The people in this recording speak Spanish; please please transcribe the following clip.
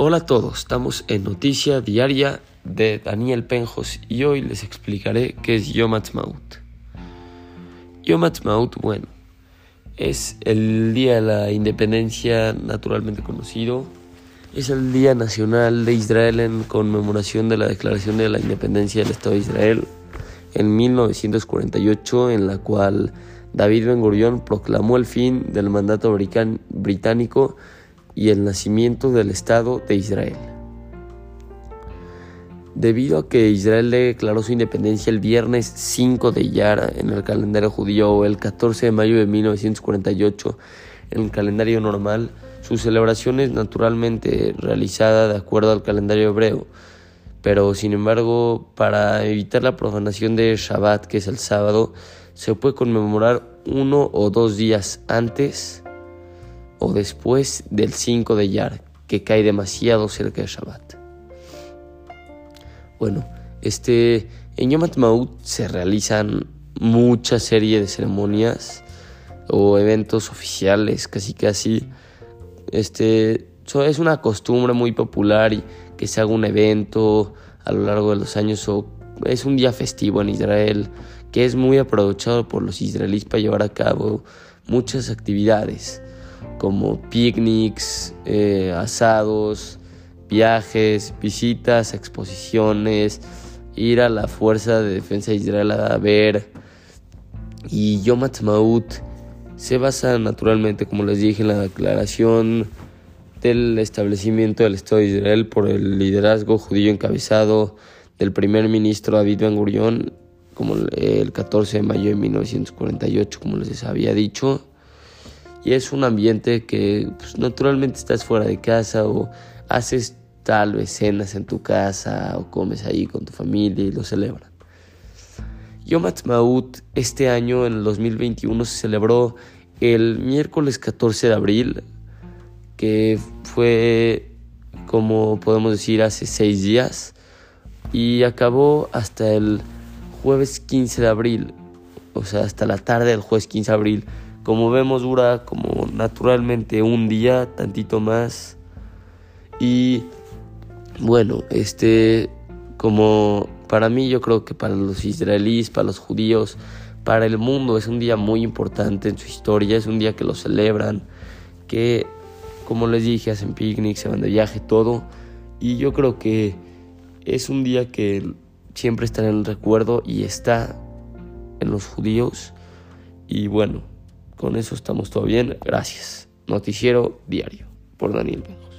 Hola a todos, estamos en Noticia Diaria de Daniel Penjos y hoy les explicaré qué es Yom Ha'atzmaut. Yom Ha'atzmaut, bueno, es el Día de la Independencia naturalmente conocido. Es el Día Nacional de Israel en conmemoración de la Declaración de la Independencia del Estado de Israel en 1948, en la cual David Ben Gurion proclamó el fin del mandato británico y el nacimiento del Estado de Israel. Debido a que Israel declaró su independencia el viernes 5 de Yar en el calendario judío o el 14 de mayo de 1948 en el calendario normal, su celebración es naturalmente realizada de acuerdo al calendario hebreo, pero sin embargo, para evitar la profanación de Shabbat, que es el sábado, se puede conmemorar uno o dos días antes o después del 5 de Yar, que cae demasiado cerca de Shabbat. Bueno, este, en Yom Ha'atzmaut se realizan muchas series de ceremonias o eventos oficiales, casi casi. Este, es una costumbre muy popular y que se haga un evento a lo largo de los años o es un día festivo en Israel que es muy aprovechado por los israelíes para llevar a cabo muchas actividades como picnics, eh, asados, viajes, visitas, exposiciones, ir a la Fuerza de Defensa de Israel a ver. Y Yom Ha'atzmaut se basa naturalmente, como les dije, en la declaración del establecimiento del Estado de Israel por el liderazgo judío encabezado del primer ministro David Ben Gurion, como el 14 de mayo de 1948, como les había dicho y es un ambiente que pues, naturalmente estás fuera de casa o haces tal vez cenas en tu casa o comes ahí con tu familia y lo celebran. Yom Ha'atzmaut este año en el 2021 se celebró el miércoles 14 de abril que fue como podemos decir hace seis días y acabó hasta el jueves 15 de abril o sea hasta la tarde del jueves 15 de abril como vemos dura como naturalmente un día, tantito más. Y bueno, este como para mí yo creo que para los israelíes, para los judíos, para el mundo es un día muy importante en su historia, es un día que lo celebran, que como les dije hacen picnic, se van de viaje, todo. Y yo creo que es un día que siempre está en el recuerdo y está en los judíos. Y bueno, con eso estamos todo bien. Gracias. Noticiero Diario por Daniel Benjos.